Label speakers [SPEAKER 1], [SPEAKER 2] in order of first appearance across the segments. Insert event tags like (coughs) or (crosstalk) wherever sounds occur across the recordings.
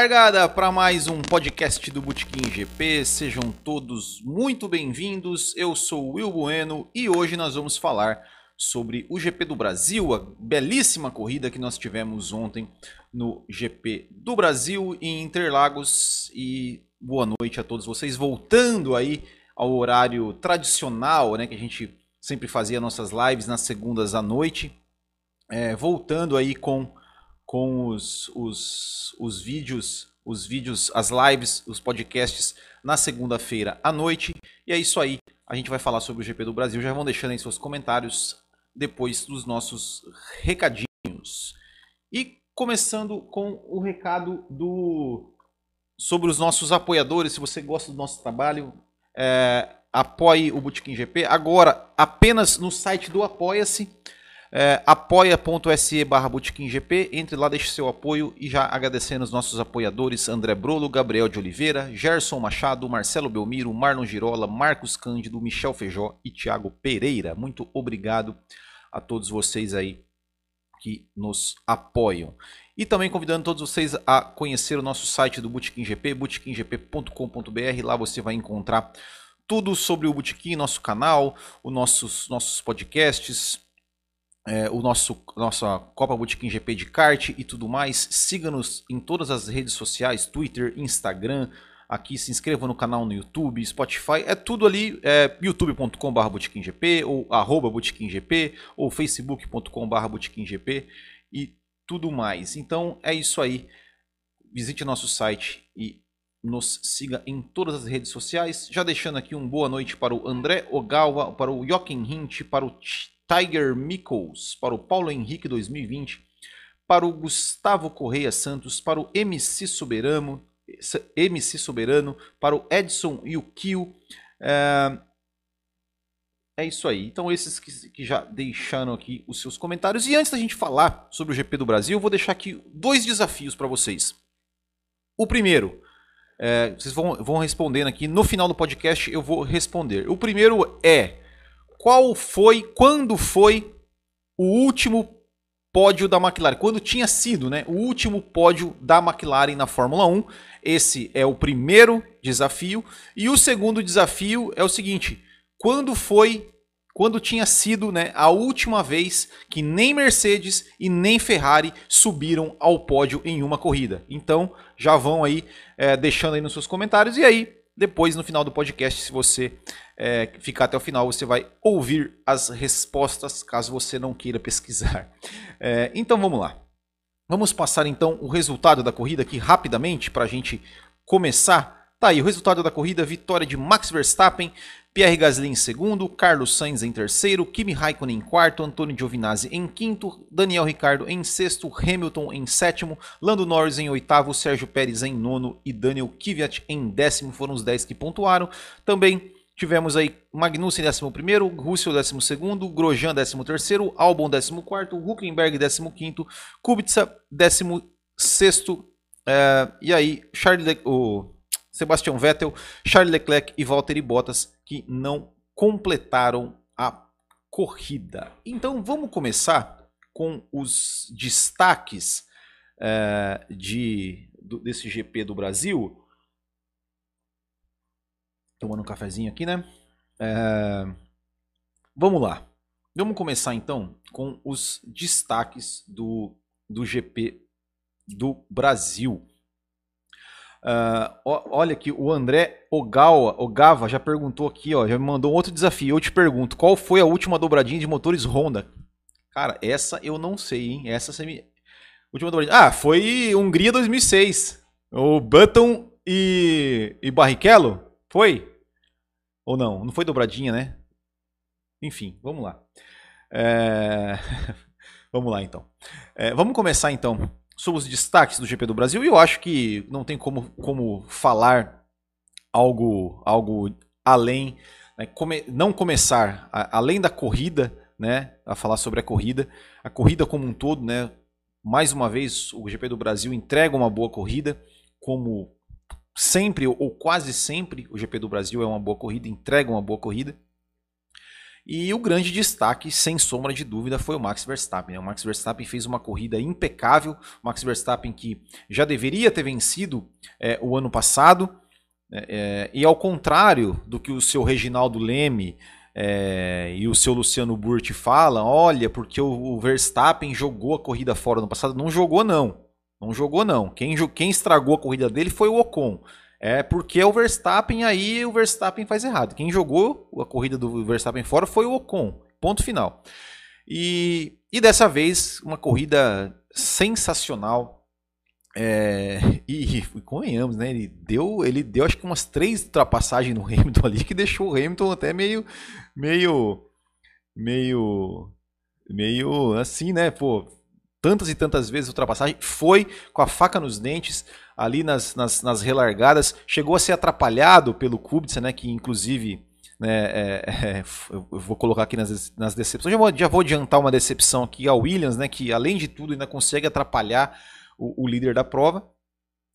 [SPEAKER 1] Largada para mais um podcast do Botequim GP. Sejam todos muito bem-vindos. Eu sou o Will Bueno e hoje nós vamos falar sobre o GP do Brasil, a belíssima corrida que nós tivemos ontem no GP do Brasil em Interlagos. E boa noite a todos vocês, voltando aí ao horário tradicional, né, que a gente sempre fazia nossas lives nas segundas à noite, é, voltando aí com com os, os, os vídeos, os vídeos, as lives, os podcasts na segunda-feira à noite. E é isso aí. A gente vai falar sobre o GP do Brasil. Já vão deixando aí seus comentários depois dos nossos recadinhos. E começando com o recado do sobre os nossos apoiadores. Se você gosta do nosso trabalho, é, apoie o Botequim GP. Agora, apenas no site do Apoia-se. É, apoia.se barra entre lá, deixe seu apoio e já agradecendo os nossos apoiadores André Brolo, Gabriel de Oliveira, Gerson Machado, Marcelo Belmiro, Marlon Girola, Marcos Cândido, Michel Feijó e Thiago Pereira. Muito obrigado a todos vocês aí que nos apoiam. E também convidando todos vocês a conhecer o nosso site do Botequim GP. Lá você vai encontrar tudo sobre o Botequim, nosso canal, os nossos, nossos podcasts, é, o nosso nossa Copa Botequim GP de kart e tudo mais. Siga-nos em todas as redes sociais, Twitter, Instagram. Aqui se inscreva no canal no YouTube, Spotify, é tudo ali, é, youtube.com.br GP ou arroba GP ou facebook.com.br GP e tudo mais. Então é isso aí. Visite nosso site e nos siga em todas as redes sociais. Já deixando aqui um boa noite para o André Ogawa, para o Jochen Hint, para o Tiger Mickles, para o Paulo Henrique 2020, para o Gustavo Correia Santos, para o MC Soberano, MC Soberano, para o Edson e o Kio. É, é isso aí. Então, esses que, que, já deixaram aqui os seus comentários. E antes da gente falar sobre o GP do Brasil, eu vou deixar aqui dois desafios para vocês. O primeiro, é, vocês vão, vão respondendo aqui. No final do podcast, eu vou responder. O primeiro é qual foi, quando foi o último pódio da McLaren, quando tinha sido né, o último pódio da McLaren na Fórmula 1. Esse é o primeiro desafio. E o segundo desafio é o seguinte: quando foi, quando tinha sido né, a última vez que nem Mercedes e nem Ferrari subiram ao pódio em uma corrida. Então já vão aí é, deixando aí nos seus comentários. E aí, depois no final do podcast, se você é, ficar até o final, você vai ouvir as respostas, caso você não queira (laughs) pesquisar. É, então vamos lá. Vamos passar então o resultado da corrida aqui rapidamente para a gente começar. Tá aí o resultado da corrida: vitória de Max Verstappen, Pierre Gasly em segundo, Carlos Sainz em terceiro, Kimi Raikkonen em quarto, Antônio Giovinazzi em quinto, Daniel Ricardo em sexto, Hamilton em sétimo, Lando Norris em oitavo, Sérgio Pérez em nono e Daniel Kvyat em décimo. Foram os dez que pontuaram. Também Tivemos aí Magnussen 11, Russell 12, Grosjean 13, Albon 14, Huckenberg 15, Kubica 16. É, e aí, Charles Le... o Sebastian Vettel, Charles Leclerc e Valtteri Bottas que não completaram a corrida. Então vamos começar com os destaques é, de, do, desse GP do Brasil tomando um cafezinho aqui, né? É... Vamos lá. Vamos começar então com os destaques do, do GP do Brasil. Uh, olha aqui, o André Ogawa, Ogava já perguntou aqui, ó, já me mandou outro desafio. Eu te pergunto, qual foi a última dobradinha de motores Honda? Cara, essa eu não sei, hein? Essa. Última dobradinha. Ah, foi Hungria 2006. O Button e, e Barrichello? Foi? Ou não? Não foi dobradinha, né? Enfim, vamos lá. É... (laughs) vamos lá então. É, vamos começar então sobre os destaques do GP do Brasil. E eu acho que não tem como, como falar algo, algo além, né? Come... não começar a, além da corrida, né? A falar sobre a corrida, a corrida como um todo, né? Mais uma vez, o GP do Brasil entrega uma boa corrida, como sempre ou quase sempre o GP do Brasil é uma boa corrida, entrega uma boa corrida. E o grande destaque, sem sombra de dúvida, foi o Max Verstappen. Né? O Max Verstappen fez uma corrida impecável. O Max Verstappen que já deveria ter vencido é, o ano passado. É, é, e ao contrário do que o seu Reginaldo Leme é, e o seu Luciano Burti falam, olha, porque o, o, Verstappen jogou a corrida fora no passado. Não jogou, não. Não jogou, não. Quem, quem estragou a corrida dele foi o Ocon. É porque o Verstappen aí o Verstappen faz errado. Quem jogou a corrida do Verstappen fora foi o Ocon. Ponto final. E, e dessa vez, uma corrida sensacional. É, e, e convenhamos, né? Ele deu, ele deu acho que umas três ultrapassagens no Hamilton ali que deixou o Hamilton até meio, meio, meio, meio assim, né? Pô, tantas e tantas vezes ultrapassagem, foi com a faca nos dentes ali nas, nas, nas relargadas, chegou a ser atrapalhado pelo Kubica, né, que inclusive né, é, é, eu vou colocar aqui nas, nas decepções, já vou, já vou adiantar uma decepção aqui a Williams, né, que além de tudo ainda consegue atrapalhar o, o líder da prova,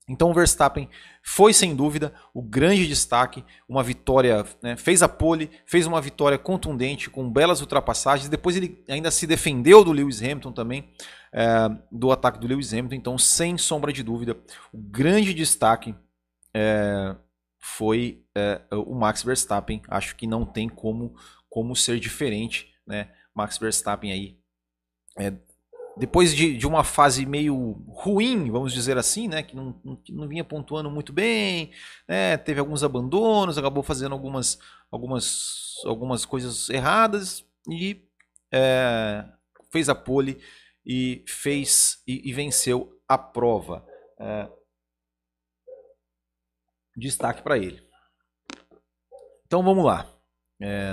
[SPEAKER 1] então o Verstappen foi sem dúvida o grande destaque, uma vitória, né, fez a pole, fez uma vitória contundente com belas ultrapassagens. Depois ele ainda se defendeu do Lewis Hamilton também, é, do ataque do Lewis Hamilton. Então, sem sombra de dúvida, o grande destaque é, foi é, o Max Verstappen. Acho que não tem como, como ser diferente, né? Max Verstappen aí depois de, de uma fase meio ruim, vamos dizer assim, né, que não, que não vinha pontuando muito bem, né, teve alguns abandonos, acabou fazendo algumas, algumas, algumas coisas erradas e é, fez a pole e fez e, e venceu a prova. É, destaque para ele. Então vamos lá. É,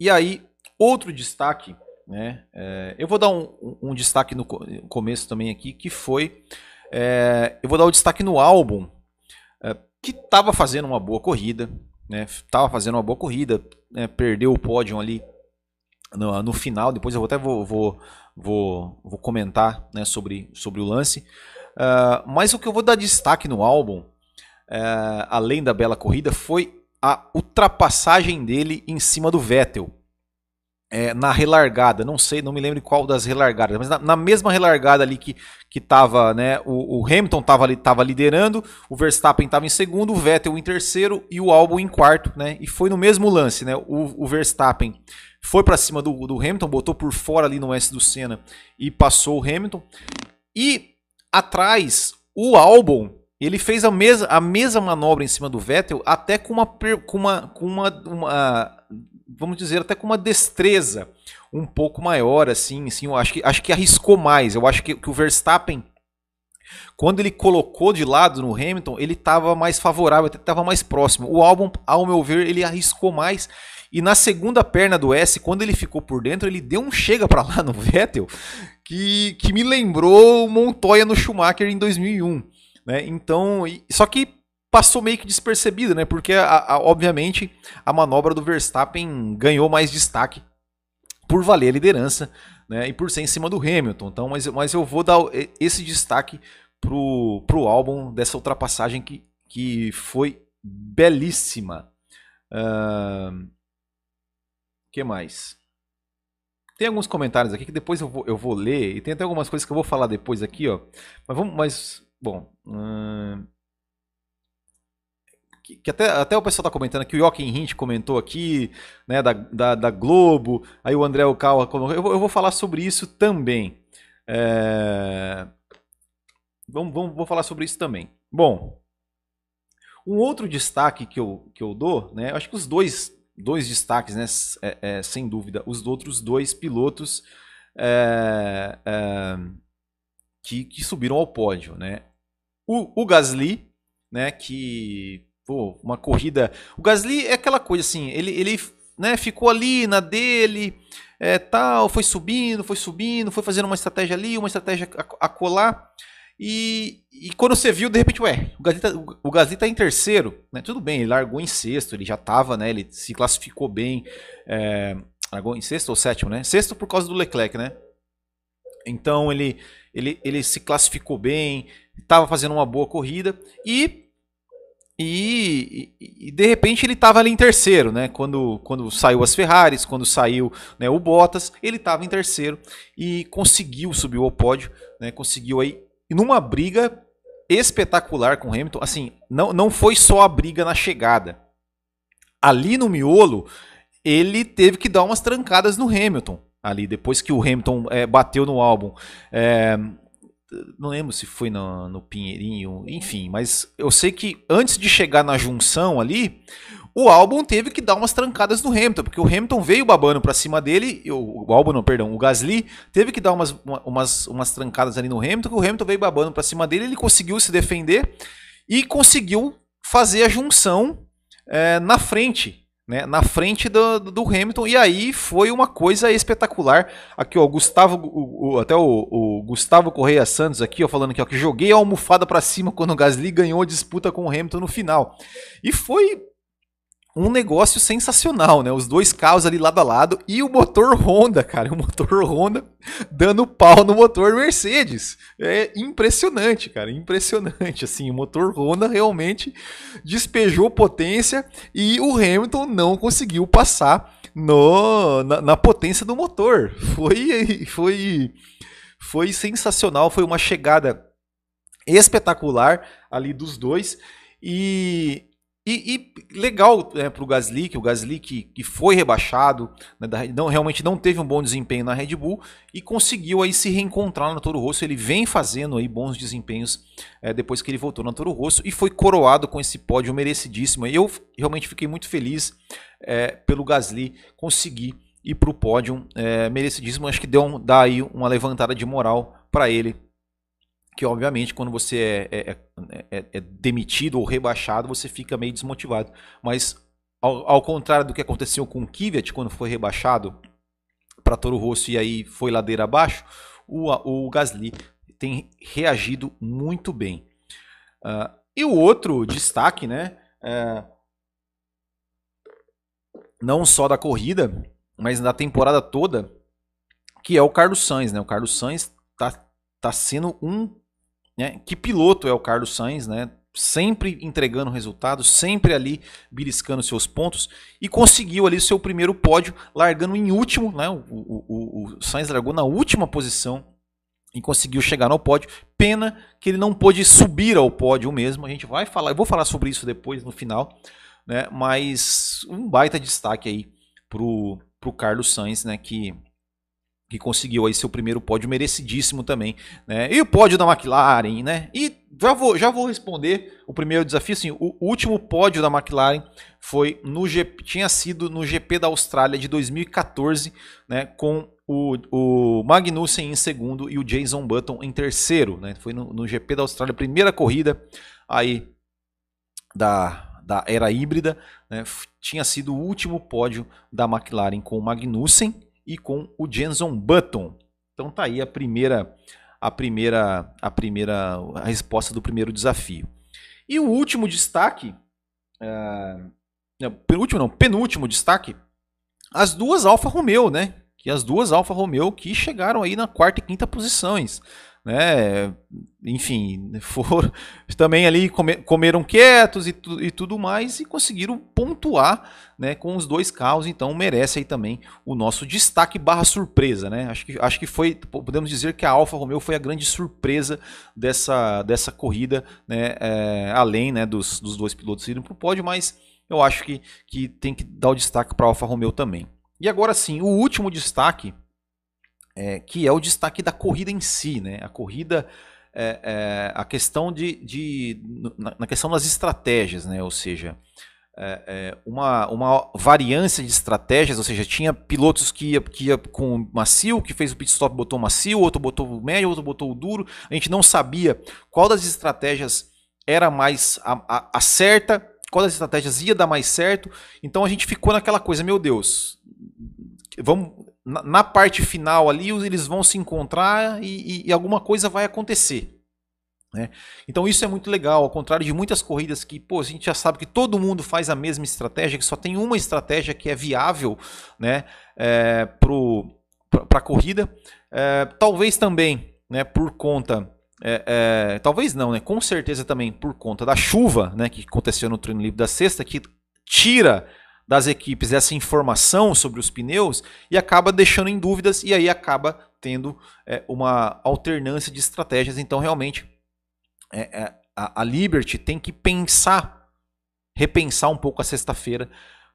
[SPEAKER 1] e aí Outro destaque, né? É, eu vou dar um, um, destaque no começo também aqui, que foi. É, eu vou dar o um destaque no álbum, é, que estava fazendo uma boa corrida, né? Tava fazendo uma boa corrida, né? perdeu o pódio ali no, no, final. Depois eu até vou, vou, vou, vou comentar né, sobre, sobre o lance. Uh, mas o que eu vou dar destaque no álbum, uh, além da bela corrida, foi a ultrapassagem dele em cima do Vettel é, na relargada, não sei, não me lembro qual das relargadas, mas na, na mesma relargada ali que, que tava, né, o, o Hamilton estava ali, tava liderando, o Verstappen estava em segundo, o Vettel em terceiro e o Albon em quarto, né, e foi no mesmo lance, né, o, o Verstappen foi para cima do, do Hamilton, botou por fora ali no S do Senna e passou o Hamilton, e atrás o Albon ele fez a, mesma a mesma manobra em cima do Vettel, até com uma, com uma, com uma, uma vamos dizer, até com uma destreza um pouco maior, assim, assim eu acho que, acho que arriscou mais. Eu acho que, que o Verstappen, quando ele colocou de lado no Hamilton, ele estava mais favorável, estava mais próximo. O álbum, ao meu ver, ele arriscou mais. E na segunda perna do S, quando ele ficou por dentro, ele deu um chega para lá no Vettel, que, que me lembrou o Montoya no Schumacher em 2001. Né? Então, só que passou meio que despercebido, né? Porque, a, a, obviamente, a manobra do Verstappen ganhou mais destaque por valer a liderança, né? E por ser em cima do Hamilton. Então, mas, mas eu vou dar esse destaque pro, pro álbum dessa ultrapassagem que, que foi belíssima. Uh, que mais? Tem alguns comentários aqui que depois eu vou, eu vou ler e tem até algumas coisas que eu vou falar depois aqui, ó. Mas vamos, mas bom. Uh, que, que, até, até o pessoal está comentando aqui, o Joaquim Hint comentou aqui, né, da, da, da Globo, aí o André Ocal, eu, eu vou falar sobre isso também. É... Vamos, vamos, vou falar sobre isso também. Bom, um outro destaque que eu, que eu dou, né, acho que os dois, dois destaques, né, é, é, sem dúvida, os outros dois pilotos é, é, que, que subiram ao pódio, né? O, o Gasly, né, que pô, uma corrida. O Gasly é aquela coisa assim, ele, ele né, ficou ali na dele, é, tal, foi subindo, foi subindo, foi fazendo uma estratégia ali, uma estratégia a, a colar. E, e, quando você viu, de repente, ué, o Gasly, tá, o Gasly tá em terceiro, né? Tudo bem, ele largou em sexto, ele já tava, né? Ele se classificou bem. É, largou em sexto ou sétimo, né? Sexto por causa do Leclerc, né? Então ele, ele, ele se classificou bem, estava fazendo uma boa corrida e e, e, de repente ele estava ali em terceiro, né? Quando, quando saiu as Ferraris, quando saiu né, o Bottas, ele estava em terceiro e conseguiu subir ao pódio, né? Conseguiu aí numa briga espetacular com o Hamilton. Assim, não, não foi só a briga na chegada. Ali no miolo, ele teve que dar umas trancadas no Hamilton. Ali, depois que o Hamilton é, bateu no álbum. É, não lembro se foi no, no Pinheirinho, enfim, mas eu sei que antes de chegar na junção ali, o álbum teve que dar umas trancadas no Hamilton, porque o Hamilton veio babando para cima dele, o, o álbum não, perdão, o Gasly teve que dar umas, umas, umas trancadas ali no Hamilton, que o Hamilton veio babando para cima dele, ele conseguiu se defender e conseguiu fazer a junção é, na frente né, na frente do, do, Hamilton, e aí foi uma coisa espetacular. Aqui, ó, Gustavo, o, o, até o, o, Gustavo Correia Santos aqui, ó, falando aqui, ó, que joguei a almofada para cima quando o Gasly ganhou a disputa com o Hamilton no final. E foi um negócio sensacional, né? Os dois carros ali lado a lado e o motor Honda, cara, o motor Honda dando pau no motor Mercedes. É impressionante, cara, impressionante. Assim, o motor Honda realmente despejou potência e o Hamilton não conseguiu passar no, na, na potência do motor. Foi, foi, foi sensacional, foi uma chegada espetacular ali dos dois e e, e, legal né, para o Gasly, que o Gasly que, que foi rebaixado, né, não, realmente não teve um bom desempenho na Red Bull e conseguiu aí se reencontrar na Toro Rosso. Ele vem fazendo aí bons desempenhos é, depois que ele voltou na Toro Rosso e foi coroado com esse pódio merecidíssimo. Eu realmente fiquei muito feliz é, pelo Gasly conseguir ir para o pódio é, merecidíssimo. Acho que deu um, dá aí uma levantada de moral para ele que obviamente quando você é, é, é, é, demitido ou rebaixado, você fica meio desmotivado. Mas ao, ao contrário do que aconteceu com o Kvyat quando foi rebaixado para Toro Rosso e aí foi ladeira abaixo, o, o Gasly tem reagido muito bem. Uh, e o outro destaque, né? É, não só da corrida, mas da temporada toda, que é o Carlos Sainz, né? O Carlos Sainz tá, tá sendo um né? Que piloto é o Carlos Sainz, né? Sempre entregando resultados, sempre ali beliscando seus pontos e conseguiu ali seu primeiro pódio, largando em último, né? O, o, o, Sainz largou na última posição e conseguiu chegar no pódio. Pena que ele não pôde subir ao pódio mesmo. A gente vai falar, eu vou falar sobre isso depois no final, né? Mas um baita destaque aí pro, pro Carlos Sainz, né? Que que conseguiu aí seu primeiro pódio merecidíssimo também, né? E o pódio da McLaren, né? E já vou, já vou responder o primeiro desafio, assim, o último pódio da McLaren foi no GP, tinha sido no GP da Austrália de 2014, né, com o, o Magnussen em segundo e o Jason Button em terceiro, né? Foi no, no GP da Austrália, primeira corrida aí da, da era híbrida, né? Tinha sido o último pódio da McLaren com o Magnussen e com o Jenson Button. Então tá aí a primeira a primeira a primeira a resposta do primeiro desafio. E o último destaque, uh, penúltimo não, penúltimo destaque, as duas Alfa Romeo, né? Que as duas Alfa Romeo que chegaram aí na quarta e quinta posições né? Enfim, foram (laughs) também ali comeram quietos e, tu, e tudo mais e conseguiram pontuar, né? Com os dois carros, então merece aí também o nosso destaque barra surpresa, né? Acho que, acho que foi, podemos dizer que a Alfa Romeo foi a grande surpresa dessa, dessa corrida, né? É, além, né? Dos, dos dois pilotos irem para o pódio, mas eu acho que, que tem que dar o destaque para a Alfa Romeo também. E agora sim, o último destaque é, que é o destaque da corrida em si, né? A corrida, é, é, a questão de, de na, na, questão das estratégias, né? Ou seja, é, é, uma, uma variância de estratégias, ou seja, tinha pilotos que ia, que ia com macio, que fez o pit stop botou macio, outro botou o médio, outro botou o duro. A gente não sabia qual das estratégias era mais a, a, a certa, qual das estratégias ia dar mais certo. Então a gente ficou naquela coisa, meu Deus, vamos na, na parte final ali eles vão se encontrar e, e, e alguma coisa vai acontecer. Né? Então isso é muito legal, ao contrário de muitas corridas que pô, a gente já sabe que todo mundo faz a mesma estratégia, que só tem uma estratégia que é viável né, é, para a corrida. É, talvez também né, por conta é, é, talvez não, né? Com certeza também por conta da chuva, né, que aconteceu no treino livre da sexta, que tira das equipes essa informação sobre os pneus e acaba deixando em dúvidas e aí acaba tendo é, uma alternância de estratégias. Então, realmente, é, é, a, a Liberty tem que pensar, repensar um pouco a sexta-feira,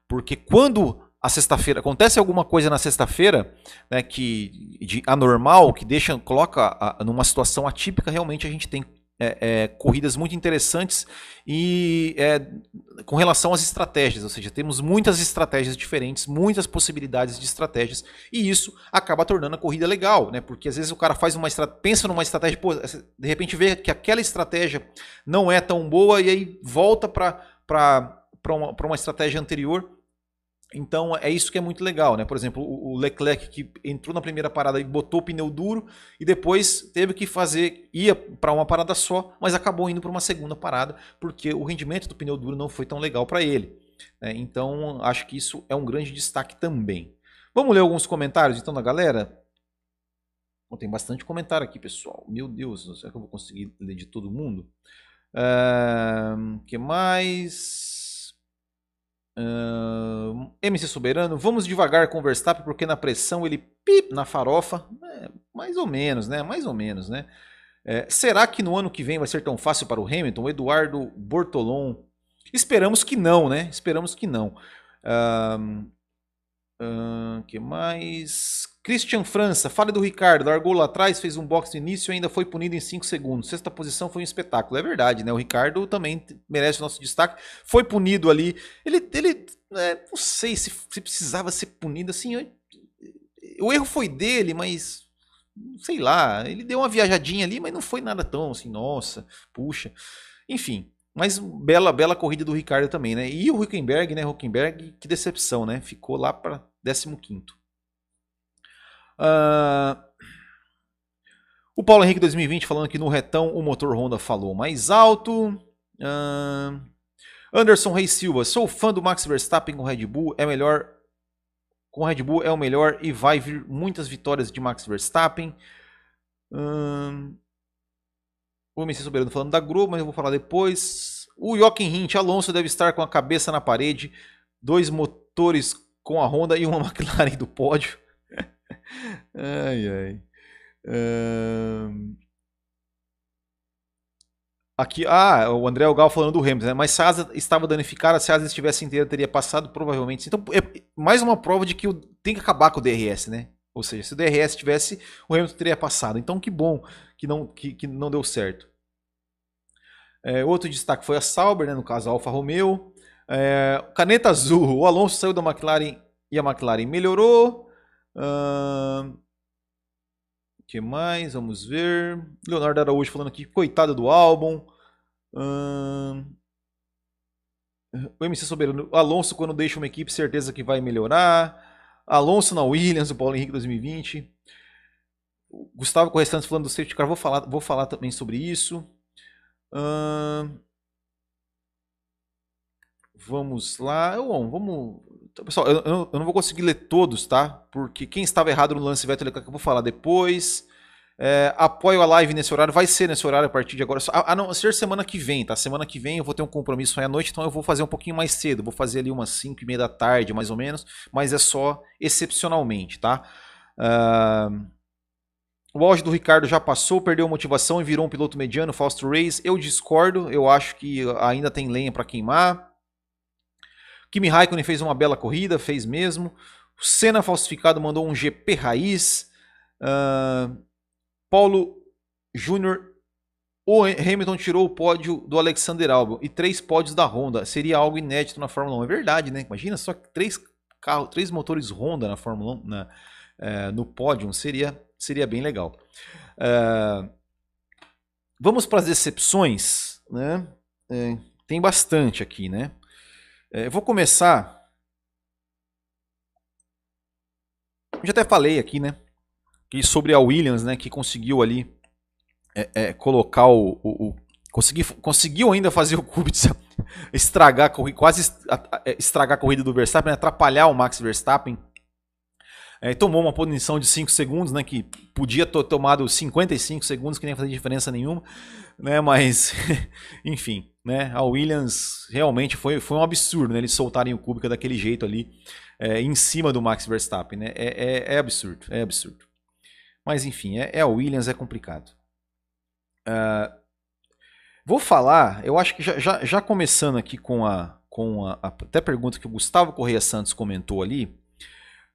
[SPEAKER 1] porque quando a sexta-feira acontece alguma coisa na sexta-feira, né, que de anormal, que deixa, coloca a, numa situação atípica, realmente a gente tem é, é, corridas muito interessantes e é, com relação às estratégias, ou seja, temos muitas estratégias diferentes, muitas possibilidades de estratégias e isso acaba tornando a corrida legal, né? Porque às vezes o cara faz uma pensa numa estratégia, pô, de repente vê que aquela estratégia não é tão boa e aí volta para uma, uma estratégia anterior então é isso que é muito legal, né? Por exemplo, o Leclerc que entrou na primeira parada e botou o pneu duro e depois teve que fazer, ia para uma parada só, mas acabou indo para uma segunda parada porque o rendimento do pneu duro não foi tão legal para ele. Né? Então acho que isso é um grande destaque também. Vamos ler alguns comentários então da galera? Oh, tem bastante comentário aqui, pessoal. Meu Deus, será que eu vou conseguir ler de todo mundo? O uh, que mais? Uh, MC Soberano, vamos devagar com o Verstappen porque na pressão ele pip na farofa. É, mais ou menos, né? Mais ou menos, né? É, será que no ano que vem vai ser tão fácil para o Hamilton? O Eduardo Bortolon. Esperamos que não, né? Esperamos que não. Uh, que mais? Christian França, fale do Ricardo. Largou lá atrás, fez um box no início e ainda foi punido em 5 segundos. Sexta posição foi um espetáculo. É verdade, né? O Ricardo também merece nosso destaque. Foi punido ali. Ele, ele é, não sei se, se, precisava ser punido assim. Eu, o erro foi dele, mas sei lá. Ele deu uma viajadinha ali, mas não foi nada tão assim, nossa, puxa. Enfim, mas bela, bela corrida do Ricardo também, né? E o Huckenberg, né? Huckenberg, que decepção, né? Ficou lá para 15 Uh, o Paulo Henrique 2020 falando que no retão o motor Honda falou mais alto. Uh, Anderson Reis Silva, sou fã do Max Verstappen com Red Bull, é melhor. Com Red Bull é o melhor e vai vir muitas vitórias de Max Verstappen. Uh, o MC Soberano falando da Globo, mas eu vou falar depois. O Joaquim Hint, Alonso deve estar com a cabeça na parede, dois motores com a Honda e uma (laughs) McLaren do pódio ai, ai. Aqui, ah, o André Algal falando do Hamilton, né? Mas se a asa estava danificada, se a asa estivesse inteira, teria passado, provavelmente. Então, é mais uma prova de que tem que acabar com o DRS, né? Ou seja, se o DRS tivesse, o Hamilton teria passado. Então, que bom que não, que, que não deu certo. É, outro destaque foi a Sauber, né? no caso a Alfa Romeo. É, caneta azul, o Alonso saiu da McLaren e a McLaren melhorou. Uh, que mais? Vamos ver. Leonardo Araújo falando aqui, coitado do álbum. Uh, o MC Soberano. Alonso, quando deixa uma equipe, certeza que vai melhorar. Alonso na Williams, o Paulo Henrique 2020. Gustavo Correstantes falando do safety car, vou falar, vou falar também sobre isso. Uh, vamos lá. Bom, vamos pessoal, eu, eu, eu, não vou conseguir ler todos, tá? Porque quem estava errado no lance Vettel, eu vou falar depois. É, apoio a live nesse horário, vai ser nesse horário a partir de agora. A, a não ser semana que vem, tá? Semana que vem eu vou ter um compromisso aí à noite, então eu vou fazer um pouquinho mais cedo. Vou fazer ali umas 5 e meia da tarde, mais ou menos. Mas é só excepcionalmente, tá? Uh, o auge do Ricardo já passou, perdeu motivação e virou um piloto mediano, Fausto Reis. Eu discordo, eu acho que ainda tem lenha para queimar. Kimi Raikkonen fez uma bela corrida, fez mesmo. O Senna falsificado mandou um GP raiz. Uh, Paulo Júnior. O Hamilton tirou o pódio do Alexander Albon e três pódios da Honda. Seria algo inédito na Fórmula 1. É verdade, né? Imagina só três carros, três motores Honda na Fórmula 1, na, uh, no pódio. Seria, seria bem legal. Uh, vamos para as decepções, né? É, tem bastante aqui, né? É, eu vou começar. Eu já até falei aqui, né? Que sobre a Williams, né? Que conseguiu ali é, é, colocar o, o, o consegui, conseguiu ainda fazer o Kubica (laughs) estragar quase é, estragar a corrida do Verstappen, atrapalhar o Max Verstappen. É, tomou uma punição de 5 segundos, né? Que podia ter tomado 55 segundos, que nem fazer diferença nenhuma, né? Mas, (laughs) enfim, né? A Williams realmente foi, foi um absurdo, né? Eles soltarem o Kubica daquele jeito ali, é, em cima do Max Verstappen, né? É, é, é absurdo, é absurdo. Mas enfim, é, é a Williams, é complicado. Uh, vou falar, eu acho que já, já, já começando aqui com a, com a, a até pergunta que o Gustavo Correia Santos comentou ali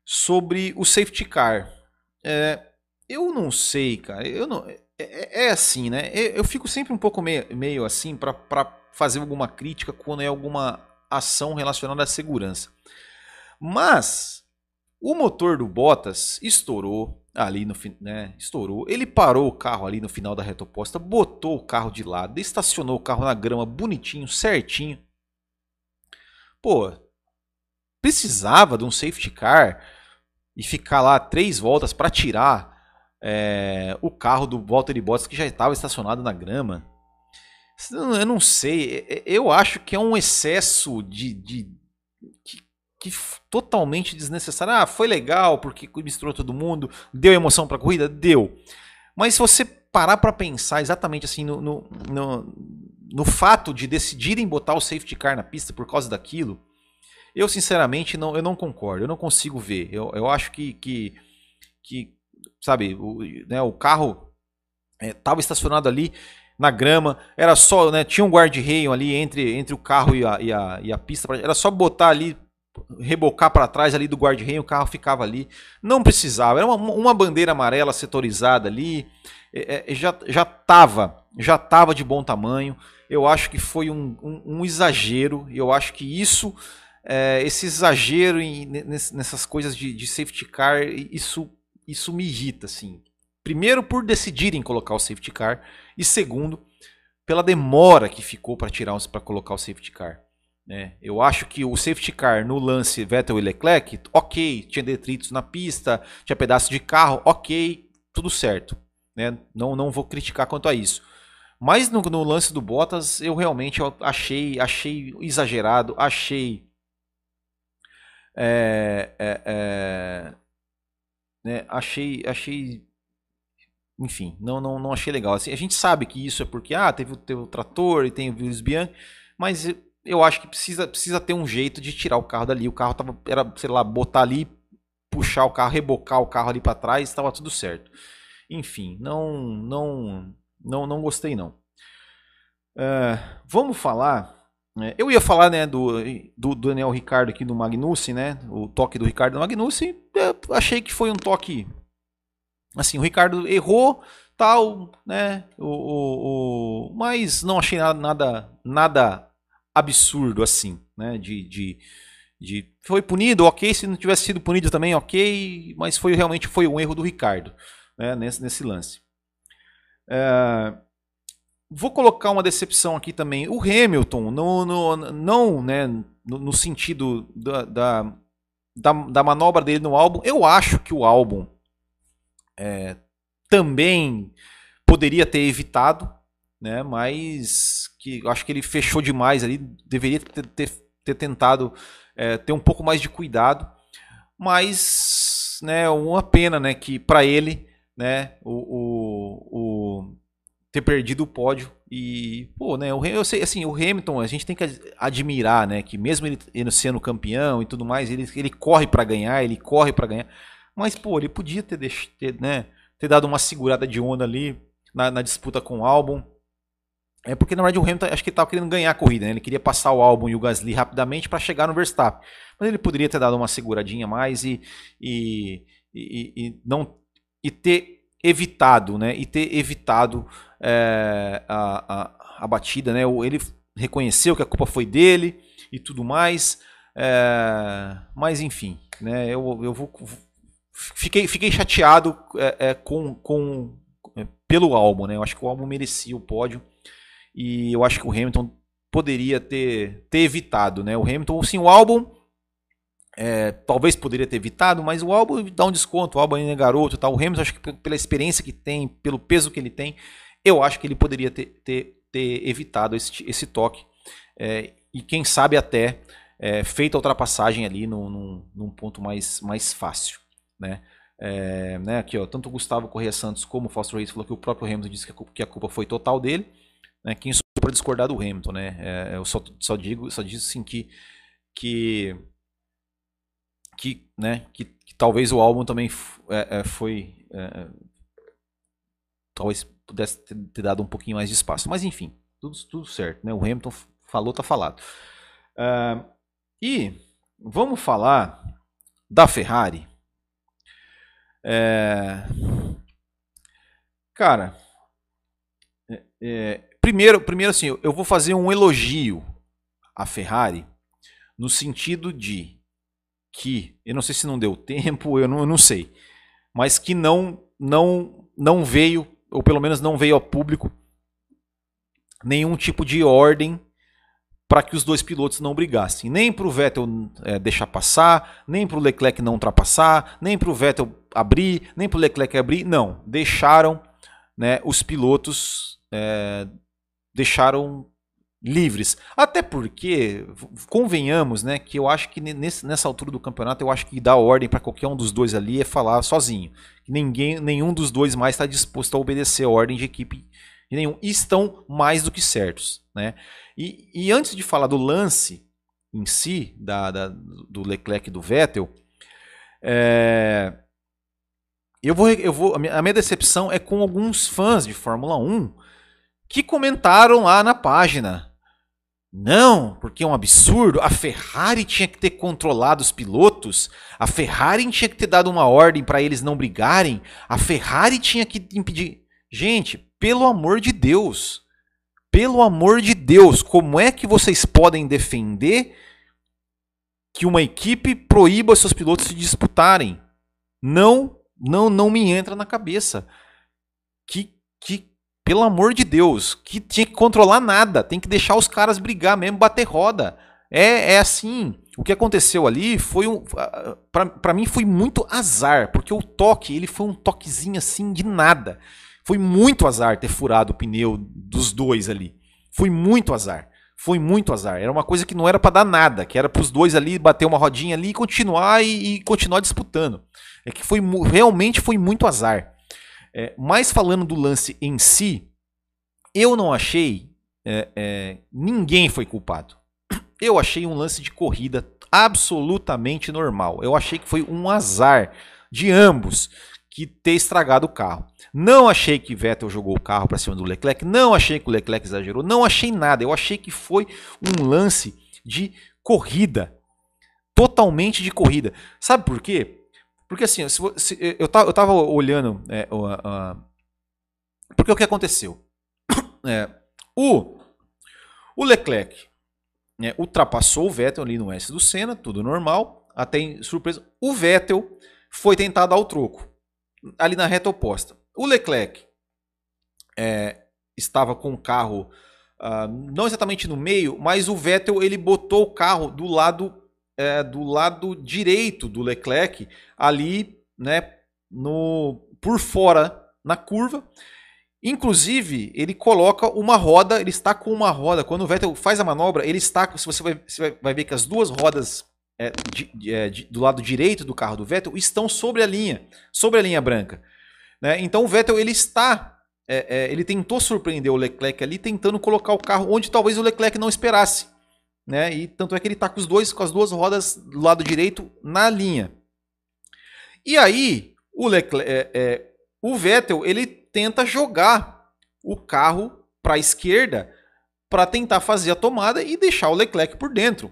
[SPEAKER 1] sobre o safety car. É, eu não sei, cara. Eu não, é, é, é assim, né? Eu fico sempre um pouco meio, meio assim para fazer alguma crítica quando é alguma ação relacionada à segurança. Mas o motor do Bottas estourou ali no né, estourou. Ele parou o carro ali no final da reta oposta, botou o carro de lado, estacionou o carro na grama bonitinho, certinho. Pô, precisava de um safety car e ficar lá três voltas para tirar é, o carro do Walter Bottas que já estava estacionado na grama. Eu não sei, eu acho que é um excesso de, de que, que totalmente desnecessário. Ah, foi legal porque misturou todo mundo, deu emoção para a corrida, deu. Mas se você parar para pensar exatamente assim no, no, no, no, fato de decidirem botar o safety car na pista por causa daquilo, eu sinceramente não, eu não concordo, eu não consigo ver. Eu, eu acho que, que, que sabe, o, né, o carro estava é, estacionado ali na grama, era só, né, tinha um guarda-reio ali entre, entre o carro e a, e a, e a pista, era só botar ali, rebocar para trás ali do guarda-reio, o carro ficava ali, não precisava, era uma, uma bandeira amarela setorizada ali, é, é, já, já tava, já tava de bom tamanho, eu acho que foi um, um, um exagero, eu acho que isso, é, esse exagero em, nessas coisas de, de safety car, isso, isso me irrita, assim, Primeiro, por decidirem colocar o safety car. E segundo, pela demora que ficou para tirar para colocar o safety car. Né? Eu acho que o safety car no lance Vettel e Leclerc, ok, tinha detritos na pista, tinha pedaço de carro, ok, tudo certo. Né? Não, não vou criticar quanto a isso. Mas no, no lance do Bottas, eu realmente achei, achei exagerado, achei. É, é, é, né? achei, achei enfim, não, não, não achei legal. Assim, a gente sabe que isso é porque ah, teve, teve o trator e tem o Willis Bianchi, mas eu acho que precisa, precisa ter um jeito de tirar o carro dali. O carro tava, era, sei lá, botar ali, puxar o carro, rebocar o carro ali para trás, estava tudo certo. Enfim, não, não, não, não gostei não. Uh, vamos falar. Né, eu ia falar né, do, do Daniel Ricardo aqui do Magnussen, né? O toque do Ricardo Magnussen. achei que foi um toque Assim, o Ricardo errou, tal, né? O, o, o, mas não achei nada, nada, absurdo assim, né? De, de, de, foi punido, ok. Se não tivesse sido punido também, ok. Mas foi realmente foi um erro do Ricardo, né? Nesse, nesse lance. É, vou colocar uma decepção aqui também. O Hamilton, no, no, não, né? No, no sentido da, da, da, da manobra dele no álbum, eu acho que o álbum é, também poderia ter evitado, né? Mas que acho que ele fechou demais ali, deveria ter, ter, ter tentado é, ter um pouco mais de cuidado, mas né, uma pena, né, que para ele, né, o, o, o, ter perdido o pódio e pô, né, o, eu sei, assim, o Hamilton a gente tem que admirar, né, que mesmo ele sendo campeão e tudo mais, ele, ele corre para ganhar, ele corre para ganhar. Mas, pô, ele podia ter, ter, né, ter dado uma segurada de onda ali na, na disputa com o álbum. É porque na verdade o Hamilton acho que estava querendo ganhar a corrida, né? Ele queria passar o álbum e o Gasly rapidamente para chegar no Verstappen. Mas ele poderia ter dado uma seguradinha mais e, e, e, e não e ter evitado, né? E ter evitado é, a, a, a, batida, né? Ele reconheceu que a culpa foi dele e tudo mais. É, mas enfim, né? Eu, eu vou fiquei, fiquei chateado é, é, com, com, é, pelo álbum, né? Eu acho que o álbum merecia o pódio e eu acho que o Hamilton poderia ter, ter evitado, né? O Hamilton, sim, o álbum é, talvez poderia ter evitado, mas o álbum dá um desconto, o álbum ainda é garoto, tá? O Hamilton acho que pela experiência que tem, pelo peso que ele tem, eu acho que ele poderia ter, ter, ter evitado esse, esse toque é, e quem sabe até é, feito a ultrapassagem ali no, num, num ponto mais, mais fácil. Né? É, né, aqui, ó, tanto o Gustavo Correia Santos como o Fausto Reis falou que o próprio Hamilton disse que a culpa, que a culpa foi total dele. Né, quem sou para discordar do Hamilton, né? É, eu só, só digo, só digo assim que que que, né, que, que talvez o álbum também é, é, foi é, talvez pudesse ter, ter, dado um pouquinho mais de espaço, mas enfim, tudo, tudo certo, né? O Hamilton falou, tá falado. Uh, e vamos falar da Ferrari. É... Cara, é, é, primeiro, primeiro assim, eu vou fazer um elogio à Ferrari no sentido de que, eu não sei se não deu (laughs) tempo, eu não, eu não sei, mas que não, não, não veio, ou pelo menos não veio ao público, nenhum tipo de ordem para que os dois pilotos não brigassem. Nem para o Vettel é, deixar passar, nem para o Leclerc não ultrapassar, nem para o Vettel abrir, nem para o Leclerc abrir. Não, deixaram né, os pilotos é, deixaram livres. Até porque, convenhamos, né, que eu acho que nesse, nessa altura do campeonato, eu acho que dar ordem para qualquer um dos dois ali é falar sozinho. Ninguém, nenhum dos dois mais está disposto a obedecer a ordem de equipe nenhum. E estão mais do que certos. Né? E, e antes de falar do lance em si, da, da do Leclerc e do Vettel, é, eu vou, eu vou, a minha decepção é com alguns fãs de Fórmula 1 que comentaram lá na página. Não, porque é um absurdo. A Ferrari tinha que ter controlado os pilotos. A Ferrari tinha que ter dado uma ordem para eles não brigarem. A Ferrari tinha que impedir. Gente, pelo amor de Deus. Pelo amor de Deus, como é que vocês podem defender que uma equipe proíba seus pilotos se disputarem? Não não, não me entra na cabeça. Que, que, pelo amor de Deus, que tinha que controlar nada, tem que deixar os caras brigar mesmo, bater roda. É, é assim. O que aconteceu ali foi um. para mim foi muito azar, porque o toque, ele foi um toquezinho assim de nada. Foi muito azar ter furado o pneu dos dois ali. Foi muito azar. Foi muito azar. Era uma coisa que não era para dar nada, que era para os dois ali bater uma rodinha ali e continuar e, e continuar disputando. É que foi realmente foi muito azar. É, mas falando do lance em si, eu não achei é, é, ninguém foi culpado. Eu achei um lance de corrida absolutamente normal. Eu achei que foi um azar de ambos que ter estragado o carro. Não achei que Vettel jogou o carro para cima do Leclerc, não achei que o Leclerc exagerou, não achei nada. Eu achei que foi um lance de corrida. Totalmente de corrida. Sabe por quê? Porque assim, se, se, eu, tava, eu tava olhando. É, porque o que aconteceu? (coughs) É, o, o Leclerc né, ultrapassou o Vettel ali no S do Senna, tudo normal. Até surpresa. O Vettel foi tentar dar o troco ali na reta oposta. O Leclerc é, estava com o carro uh, não exatamente no meio, mas o Vettel ele botou o carro do lado é, do lado direito do Leclerc, ali, né, no, por fora na curva. Inclusive, ele coloca uma roda, ele está com uma roda. Quando o Vettel faz a manobra, ele está. Se você vai, você vai ver que as duas rodas é, de, é, de, do lado direito do carro do Vettel estão sobre a linha, sobre a linha branca. Né? Então o Vettel ele está. É, é ele tentou surpreender o Leclerc ali, tentando colocar o carro onde talvez o Leclerc não esperasse né? E tanto é que ele está com os dois, com as duas rodas do lado direito na linha. E aí o, Leclerc, é, é, o Vettel ele tenta jogar o carro para a esquerda para tentar fazer a tomada e deixar o Leclerc por dentro.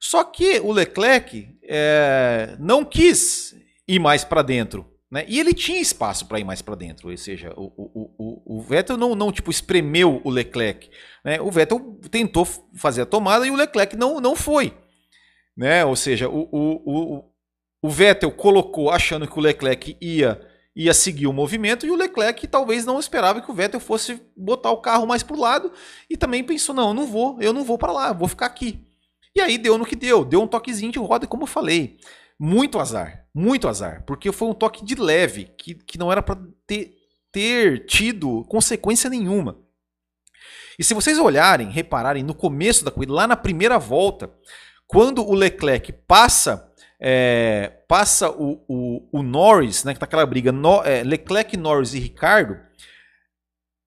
[SPEAKER 1] Só que o Leclerc é, não quis ir mais para dentro. Né? E ele tinha espaço para ir mais para dentro, ou seja, o, o, o, o, Vettel não, não tipo espremeu o Leclerc. Né? O Vettel tentou fazer a tomada e o Leclerc não, não foi. Né? Ou seja, o, o, o, o Vettel colocou achando que o Leclerc ia, ia seguir o movimento e o Leclerc talvez não esperava que o Vettel fosse botar o carro mais para o lado e também pensou: não, eu não vou, eu não vou para lá, vou ficar aqui. E aí deu no que deu, deu um toquezinho de roda, como eu falei. Muito azar, muito azar, porque foi um toque de leve, que, que não era para ter, ter tido consequência nenhuma. E se vocês olharem, repararem no começo da corrida, lá na primeira volta, quando o Leclerc passa é, passa o, o, o, Norris, né, que tá aquela briga, no, é, Leclerc, Norris e Ricardo,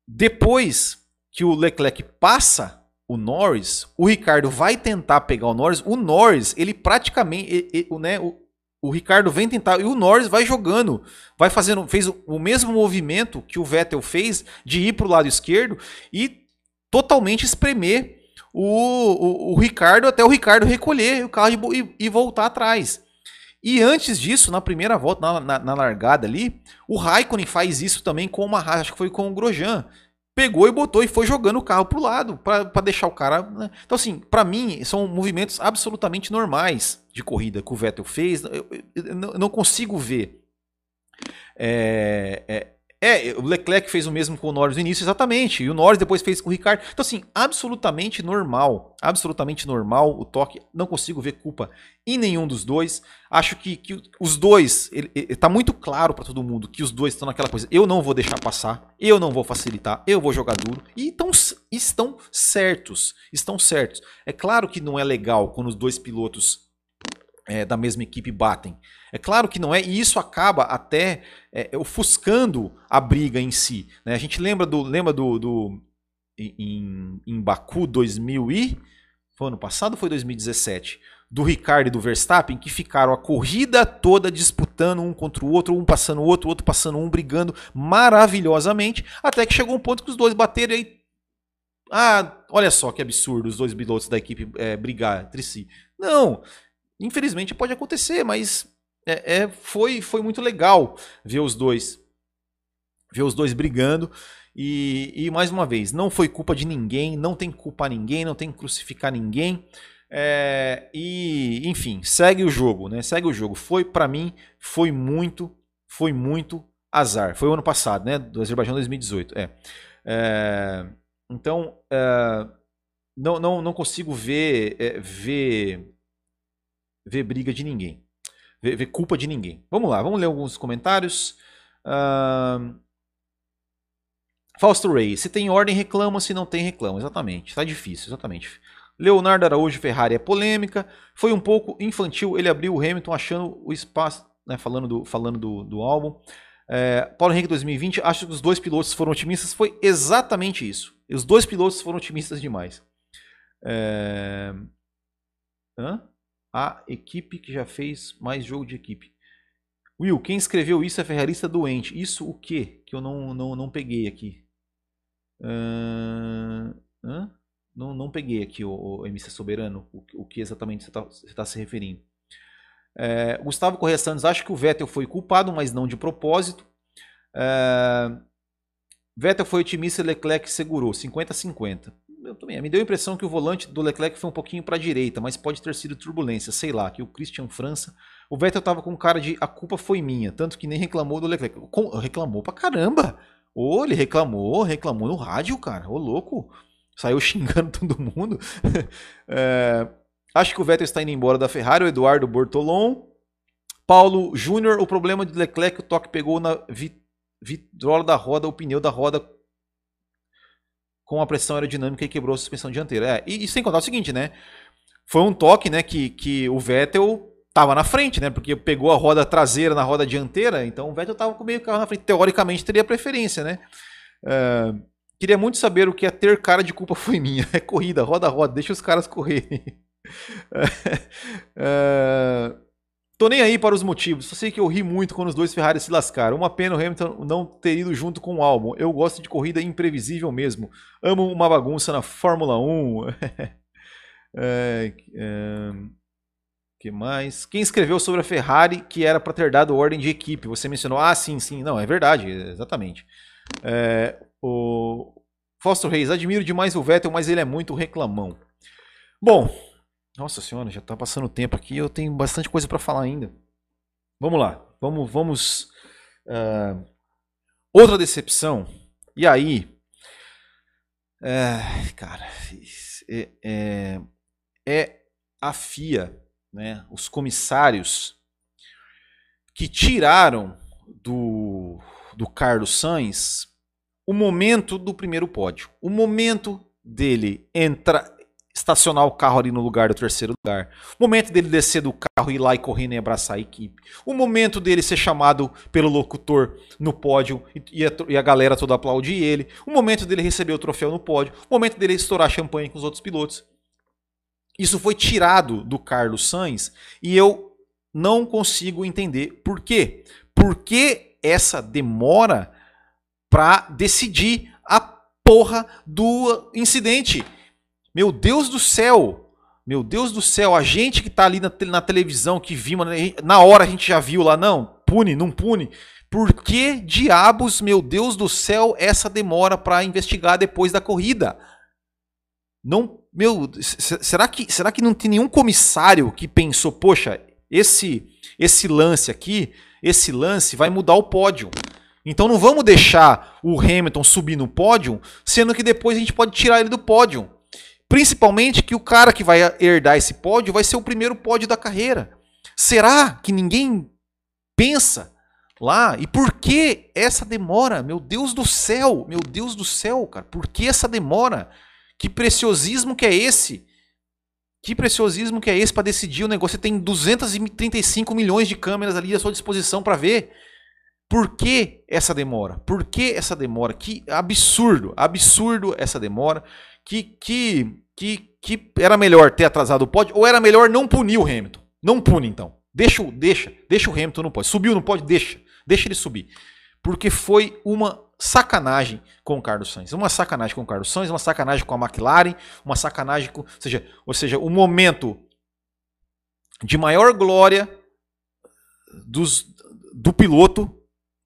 [SPEAKER 1] depois que o Leclerc passa o Norris, o Ricardo vai tentar pegar o Norris, o Norris, ele praticamente, ele, ele, né, o, o Ricardo vem tentar e o Norris vai jogando, vai fazendo, fez o, mesmo movimento que o Vettel fez de ir para o lado esquerdo e totalmente espremer o, o, o, Ricardo até o Ricardo recolher o carro e, e, voltar atrás. E antes disso, na primeira volta, na, na, na, largada ali, o Raikkonen faz isso também com uma acho que foi com o Grosjean. Pegou e botou e foi jogando o carro pro lado para deixar o cara. Né? Então, assim, para mim, são movimentos absolutamente normais de corrida que o Vettel fez. Eu, eu, eu não consigo ver é, é, é, o Leclerc fez o mesmo com o Norris no início, exatamente. E o Norris depois fez com o Ricardo. Então, assim, absolutamente normal. Absolutamente normal o toque. Não consigo ver culpa em nenhum dos dois. Acho que, que os dois. Ele, ele, tá muito claro para todo mundo que os dois estão naquela coisa. Eu não vou deixar passar. Eu não vou facilitar. Eu vou jogar duro. E tão, estão certos. Estão certos. É claro que não é legal quando os dois pilotos é, da mesma equipe batem. É claro que não é, e isso acaba até é, ofuscando a briga em si. Né? A gente lembra do. Lembra do. do em, em Baku 2000 e. Foi ano passado foi 2017? Do Ricardo e do Verstappen, que ficaram a corrida toda disputando um contra o outro, um passando o outro, outro passando um, brigando maravilhosamente, até que chegou um ponto que os dois bateram e aí. Ah, olha só que absurdo os dois pilotos da equipe é, brigar entre si. Não, Infelizmente pode acontecer, mas é, é, foi, foi muito legal ver os dois ver os dois brigando. E, e, mais uma vez, não foi culpa de ninguém, não tem que culpar ninguém, não tem que crucificar ninguém. É, e enfim, segue o jogo, né? Segue o jogo. Foi para mim, foi muito, foi muito azar. Foi o ano passado, né? Do Azerbaijão 2018. É. é então, é, não, não, não consigo ver, é, ver ver briga de ninguém. Ver, ver culpa de ninguém. Vamos lá, vamos ler alguns comentários. Uh... Fausto Rey, se tem ordem, reclama, se não tem, reclama. Exatamente, está difícil, exatamente. Leonardo Araújo Ferrari é polêmica. Foi um pouco infantil ele abriu o Hamilton achando o espaço, né, falando, do, falando do, do álbum. É, Paulo Henrique 2020, acho que os dois pilotos foram otimistas. Foi exatamente isso. Os dois pilotos foram otimistas demais. É... Hã? A equipe que já fez mais jogo de equipe. Will, quem escreveu isso é ferrarista doente. Isso o quê? Que eu não, não, não peguei aqui. Uh, não, não peguei aqui o, o MC Soberano, o, o que exatamente você está tá se referindo. É, Gustavo Correia Santos acha que o Vettel foi culpado, mas não de propósito. É, Vettel foi otimista e Leclerc segurou, 50-50 eu também. Me deu a impressão que o volante do Leclerc foi um pouquinho para a direita, mas pode ter sido turbulência, sei lá, que o Christian França. O Vettel tava com cara de a culpa foi minha, tanto que nem reclamou do Leclerc. Com, reclamou pra caramba. Ô, ele reclamou, reclamou no rádio, cara. Ô, louco. Saiu (laughs) xingando todo mundo. (laughs) é, acho que o Vettel está indo embora da Ferrari, o Eduardo Bortolon. Paulo Júnior, o problema de Leclerc, o toque pegou na vitrola da roda, o pneu da roda com a pressão aerodinâmica e quebrou a suspensão dianteira. É, e, e, sem contar o seguinte, né? Foi um toque, né, que, que o Vettel tava na frente, né? Porque pegou a roda traseira na roda dianteira, então o Vettel tava com meio carro na frente. Teoricamente teria preferência, né? Uh, queria muito saber o que é ter cara de culpa (laughs) foi minha. É corrida, roda, roda, deixa os caras correrem. uh, (laughs) Tô nem aí para os motivos. Só sei que eu ri muito quando os dois Ferrari se lascaram. Uma pena o Hamilton não ter ido junto com o álbum. Eu gosto de corrida imprevisível mesmo. Amo uma bagunça na Fórmula 1. (laughs) é, é, que mais? Quem escreveu sobre a Ferrari que era para ter dado ordem de equipe? Você mencionou. Ah, sim, sim. Não, é verdade, exatamente. É, o Fausto Reis, admiro demais o Vettel, mas ele é muito reclamão. Bom, nossa senhora, já está passando tempo aqui. Eu tenho bastante coisa para falar ainda. Vamos lá, vamos, vamos. Uh, outra decepção. E aí, é, cara, é, é, é, a FIA, né? Os comissários que tiraram do do Carlos Sainz o momento do primeiro pódio, o momento dele entrar estacionar o carro ali no lugar do terceiro lugar. O momento dele descer do carro e ir lá e correndo e abraçar a equipe. O momento dele ser chamado pelo locutor no pódio e a, e a galera toda aplaudir ele. O momento dele receber o troféu no pódio. O momento dele estourar champanhe com os outros pilotos. Isso foi tirado do Carlos Sainz e eu não consigo entender por quê. Por que essa demora para decidir a porra do incidente? Meu Deus do céu! Meu Deus do céu, a gente que tá ali na, na televisão, que vimos, na hora a gente já viu lá, não, pune, não pune. Por que diabos, meu Deus do céu, essa demora para investigar depois da corrida? Não, meu, será que, será que não tem nenhum comissário que pensou, poxa, esse esse lance aqui, esse lance vai mudar o pódio. Então não vamos deixar o Hamilton subir no pódio, sendo que depois a gente pode tirar ele do pódio. Principalmente que o cara que vai herdar esse pódio vai ser o primeiro pódio da carreira. Será que ninguém pensa lá? E por que essa demora? Meu Deus do céu, meu Deus do céu, cara, por que essa demora? Que preciosismo que é esse? Que preciosismo que é esse para decidir o negócio? Você tem 235 milhões de câmeras ali à sua disposição para ver. Por que essa demora? Por que essa demora? Que absurdo, absurdo essa demora. Que, que, que, que era melhor ter atrasado o pódio ou era melhor não punir o Hamilton? Não pune então. Deixa, deixa, deixa o Hamilton no pódio. Subiu no pódio, deixa. Deixa ele subir. Porque foi uma sacanagem com o Carlos Sainz. Uma sacanagem com o Carlos Sainz, uma sacanagem com a McLaren, uma sacanagem com. Ou seja, ou seja o momento de maior glória dos, do piloto,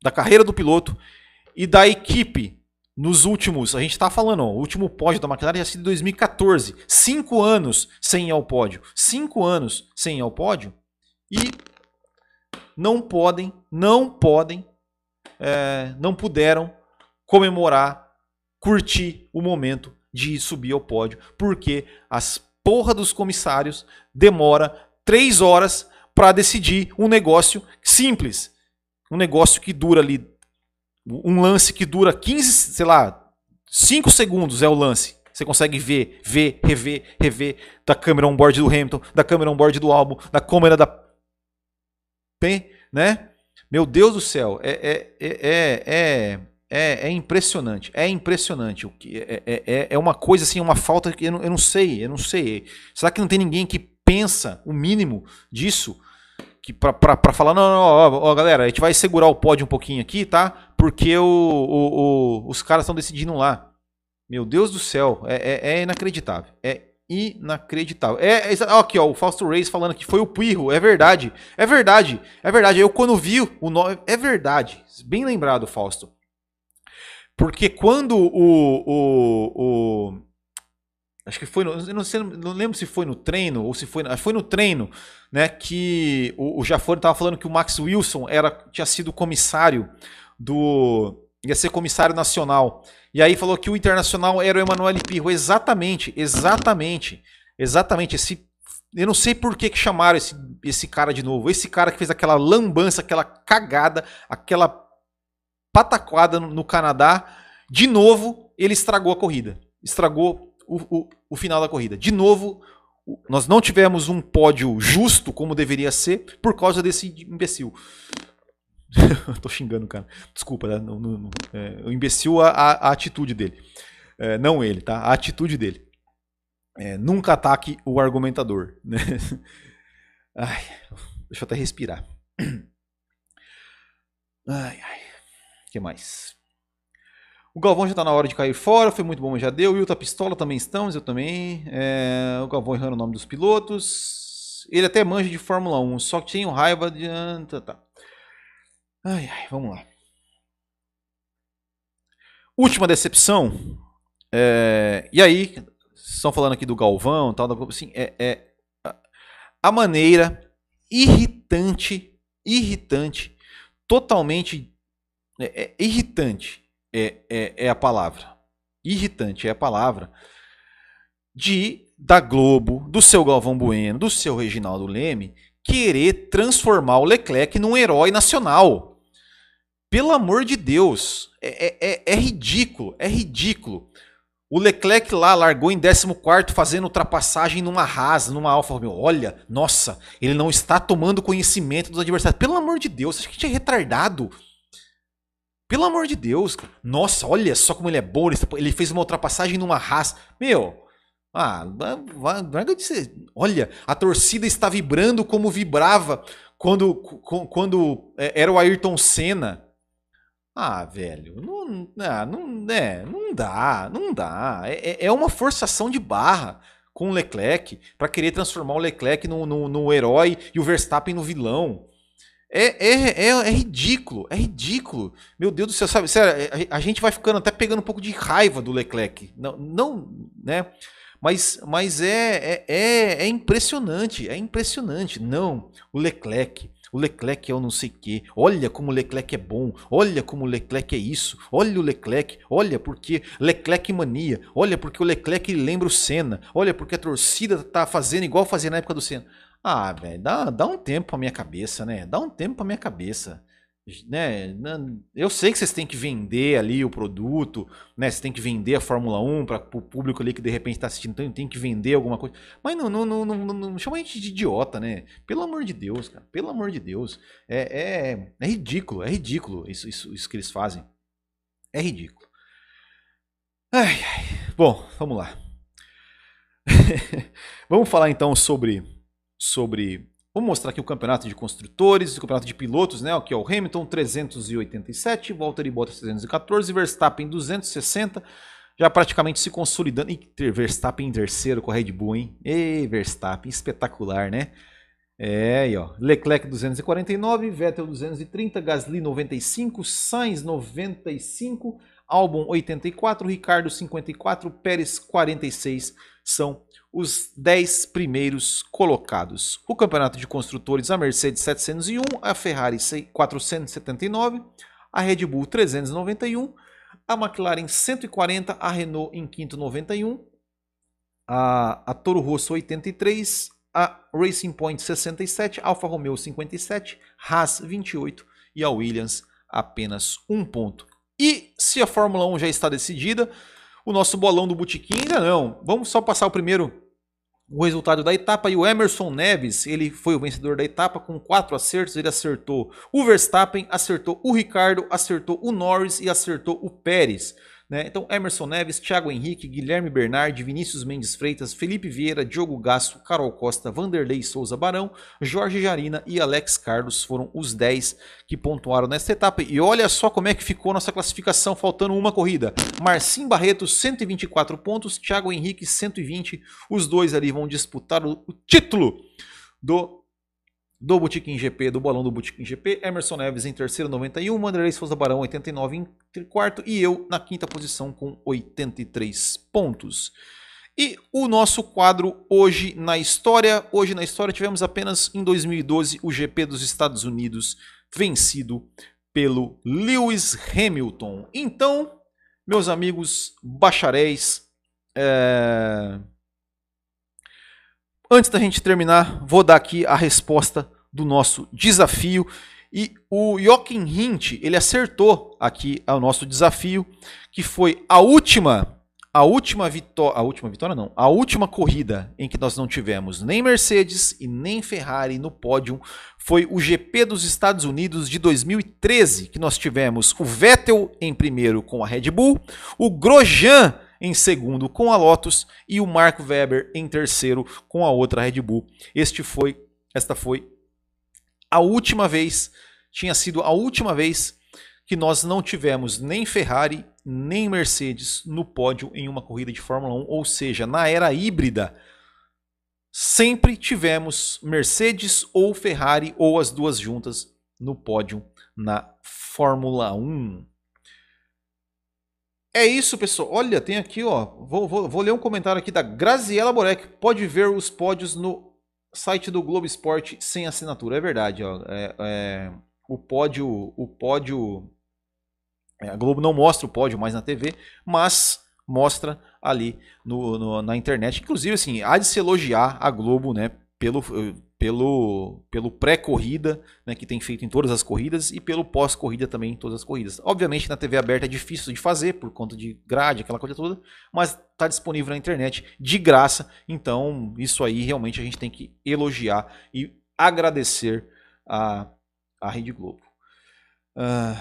[SPEAKER 1] da carreira do piloto e da equipe nos últimos. A gente está falando, ó, o último pódio da McLaren já sido em 2014. Cinco anos sem ir ao pódio. Cinco anos sem ir ao pódio. E não podem, não podem, é, não puderam comemorar, curtir o momento de subir ao pódio, porque as porra dos comissários demora três horas para decidir um negócio simples, um negócio que dura ali, um lance que dura 15, sei lá, 5 segundos é o lance. Você consegue ver, ver, rever, rever da câmera on-board do Hamilton, da câmera on-board do álbum, da câmera da... Né? Meu Deus do céu, é, é, é, é é, é, impressionante, é impressionante. O que é, é, é, é uma coisa assim, uma falta que eu não, eu não sei, eu não sei. Será que não tem ninguém que pensa o mínimo disso? Que para falar, não, não, ó, ó, galera, a gente vai segurar o pódio um pouquinho aqui, tá? Porque o, o, o os caras estão decidindo lá. Meu Deus do céu, é, é, é inacreditável. É inacreditável. É, é, aqui, ó, o Fausto Reis falando que foi o Pirro, é verdade. É verdade, é verdade. Eu quando vi o nome, é verdade. Bem lembrado, Fausto. Porque quando o, o, o acho que foi no, não, sei, não lembro se foi no treino ou se foi, foi no treino, né, que o, o Jafone estava falando que o Max Wilson era tinha sido comissário do ia ser comissário nacional. E aí falou que o internacional era o Emanuele Pirro, exatamente, exatamente. Exatamente esse eu não sei por que, que chamaram esse, esse cara de novo. Esse cara que fez aquela lambança, aquela cagada, aquela pataquada no, Canadá. De novo, ele estragou a corrida. Estragou o, o, o final da corrida. De novo, nós não tivemos um pódio justo como deveria ser por causa desse imbecil. (laughs) Tô xingando o cara. Desculpa, né? não, não, não, é, o imbecil, a, a, atitude dele. É, não ele, tá? A atitude dele. É, nunca ataque o argumentador. (laughs) Né? Ai, deixa eu até respirar. (clears throat) Ai, ai que mais? O Galvão já está na hora de cair fora, foi muito bom, já deu. O Wilton Pistola também estamos, eu também. É, o Galvão errando o nome dos pilotos. Ele até manja de Fórmula 1, só que tinha raiva de. Tá, tá. Ai, ai, vamos lá. Última decepção. É, e aí, estão falando aqui do Galvão, tal, assim, é, é a maneira irritante, irritante, totalmente é, é irritante é, é, é, a palavra. Irritante é a palavra de da Globo, do seu Galvão Bueno, do seu Reginaldo Leme, querer transformar o Leclerc num herói nacional. Pelo amor de Deus, é, é, é, é ridículo, é ridículo. O Leclerc lá largou em 14 fazendo ultrapassagem numa Haas, numa Alfa Romeo. Olha, nossa, ele não está tomando conhecimento dos adversários. Pelo amor de Deus, acho que a gente é retardado. Pelo amor de Deus. Nossa, olha só como ele é bom. Ele fez uma ultrapassagem numa Haas. Meu, ah, de ser. Olha, a torcida está vibrando como vibrava quando, quando é, era o Ayrton Senna ah, velho, não, ah, não, é, não dá, não dá. É, é, é uma forçação de barra com o Leclerc para querer transformar o Leclerc no, no, no, herói e o Verstappen no vilão. É, é, é, é, ridículo, é ridículo. Meu Deus do céu, sabe? Sério, a, a, gente vai ficando até pegando um pouco de raiva do Leclerc. Não, não né? Mas, mas é, é, é, é impressionante, é impressionante. Não, o Leclerc o Leclerc é o não sei quê. Olha como o Leclerc é bom. Olha como o Leclerc é isso. Olha o Leclerc. Olha porque Leclerc mania. Olha porque o Leclerc lembra o Senna. Olha porque a torcida tá fazendo igual fazia na época do Senna. Ah, velho, dá, dá um tempo pra minha cabeça, né? Dá um tempo pra minha cabeça né, eu sei que vocês têm que vender ali o produto, né? Você tem que vender a Fórmula 1 para o público ali que de repente está assistindo, então tem que vender alguma coisa. Mas não, não, não, não, não, chama a gente de idiota, né? Pelo amor de Deus, cara. Pelo amor de Deus. É, é, é ridículo, é ridículo isso, isso, isso que eles fazem. É ridículo. Ai, ai. Bom, vamos lá. (laughs) vamos falar então sobre sobre Vamos mostrar aqui o campeonato de construtores, o campeonato de pilotos, né? Aqui é o Hamilton 387, Valtteri Bottas 314, Verstappen 260, já praticamente se consolidando. E Verstappen em terceiro com a Red Bull, hein? Ei, Verstappen, espetacular, né? É, aí, ó. Leclerc 249, Vettel 230, Gasly 95, Sainz 95, Albon 84, Ricardo 54, Pérez 46 são os 10 primeiros colocados. O campeonato de construtores, a Mercedes 701, a Ferrari 479, a Red Bull 391, a McLaren 140, a Renault em quinto 91, a, a Toro Rosso 83, a Racing Point 67, Alfa Romeo 57, Haas 28 e a Williams apenas um ponto. E se a Fórmula 1 já está decidida, o nosso bolão do Botequim ainda não. Vamos só passar o primeiro o resultado da etapa e o Emerson Neves, ele foi o vencedor da etapa com quatro acertos, ele acertou o Verstappen, acertou o Ricardo, acertou o Norris e acertou o Pérez. Né? Então, Emerson Neves, Thiago Henrique, Guilherme Bernardi, Vinícius Mendes Freitas, Felipe Vieira, Diogo Gasso, Carol Costa, Vanderlei Souza Barão, Jorge Jarina e Alex Carlos foram os 10 que pontuaram nesta etapa. E olha só como é que ficou nossa classificação, faltando uma corrida. Marcim Barreto, 124 pontos, Thiago Henrique, 120. Os dois ali vão disputar o, o título do do Botequim GP, do bolão do Botequim GP, Emerson Neves em terceiro, 91, Wanderlei Souza Barão, 89 em quarto e eu na quinta posição com 83 pontos. E o nosso quadro hoje na história, hoje na história tivemos apenas em 2012 o GP dos Estados Unidos vencido pelo Lewis Hamilton. Então, meus amigos bacharéis, é... Antes da gente terminar, vou dar aqui a resposta do nosso desafio. E o Joachim Hint, ele acertou aqui o nosso desafio, que foi a última, a última vitória, a última vitória não, a última corrida em que nós não tivemos nem Mercedes e nem Ferrari no pódio, foi o GP dos Estados Unidos de 2013, que nós tivemos o Vettel em primeiro com a Red Bull, o Grosjean em segundo com a Lotus e o Marco Webber em terceiro com a outra Red Bull. Este foi, esta foi a última vez, tinha sido a última vez que nós não tivemos nem Ferrari nem Mercedes no pódio em uma corrida de Fórmula 1, ou seja, na era híbrida, sempre tivemos Mercedes ou Ferrari ou as duas juntas no pódio na Fórmula 1. É isso, pessoal. Olha, tem aqui, ó. Vou, vou, vou ler um comentário aqui da Graziela Borek. Pode ver os pódios no site do Globo Esporte sem assinatura. É verdade, ó. É, é, o pódio. O pódio. É, a Globo não mostra o pódio mais na TV, mas mostra ali no, no, na internet. Inclusive, assim, há de se elogiar a Globo, né? Pelo, pelo, pelo pré-corrida, né, que tem feito em todas as corridas, e pelo pós-corrida também em todas as corridas. Obviamente na TV aberta é difícil de fazer, por conta de grade, aquela coisa toda, mas está disponível na internet de graça, então isso aí realmente a gente tem que elogiar e agradecer a, a Rede Globo. Uh,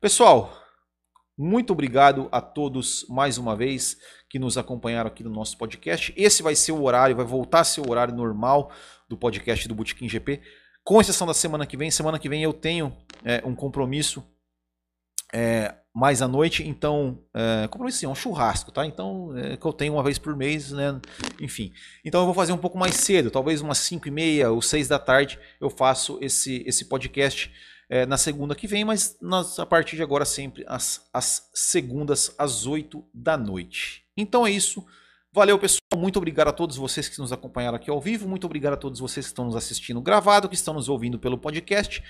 [SPEAKER 1] pessoal, muito obrigado a todos mais uma vez que nos acompanharam aqui no nosso podcast. Esse vai ser o horário, vai voltar a ser o horário normal do podcast do Botequim GP, com exceção da semana que vem. Semana que vem eu tenho é, um compromisso é, mais à noite, então, é, compromisso sim, é um churrasco, tá? Então, é, que eu tenho uma vez por mês, né? Enfim. Então eu vou fazer um pouco mais cedo, talvez umas 5 e meia ou 6 da tarde eu faço esse, esse podcast é, na segunda que vem, mas nas, a partir de agora sempre às, às segundas às 8 da noite. Então é isso. Valeu, pessoal. Muito obrigado a todos vocês que nos acompanharam aqui ao vivo. Muito obrigado a todos vocês que estão nos assistindo gravado, que estão nos ouvindo pelo podcast.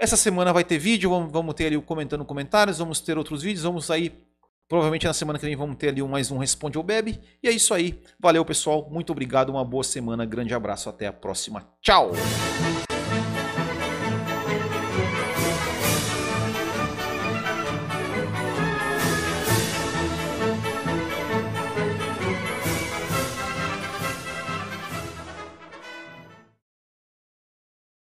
[SPEAKER 1] Essa semana vai ter vídeo, vamos, vamos ter ali o comentando comentários, vamos ter outros vídeos, vamos aí. Provavelmente na semana que vem vamos ter ali mais um Responde ou Bebe. E é isso aí. Valeu, pessoal. Muito obrigado. Uma boa semana. Grande abraço. Até a próxima. Tchau!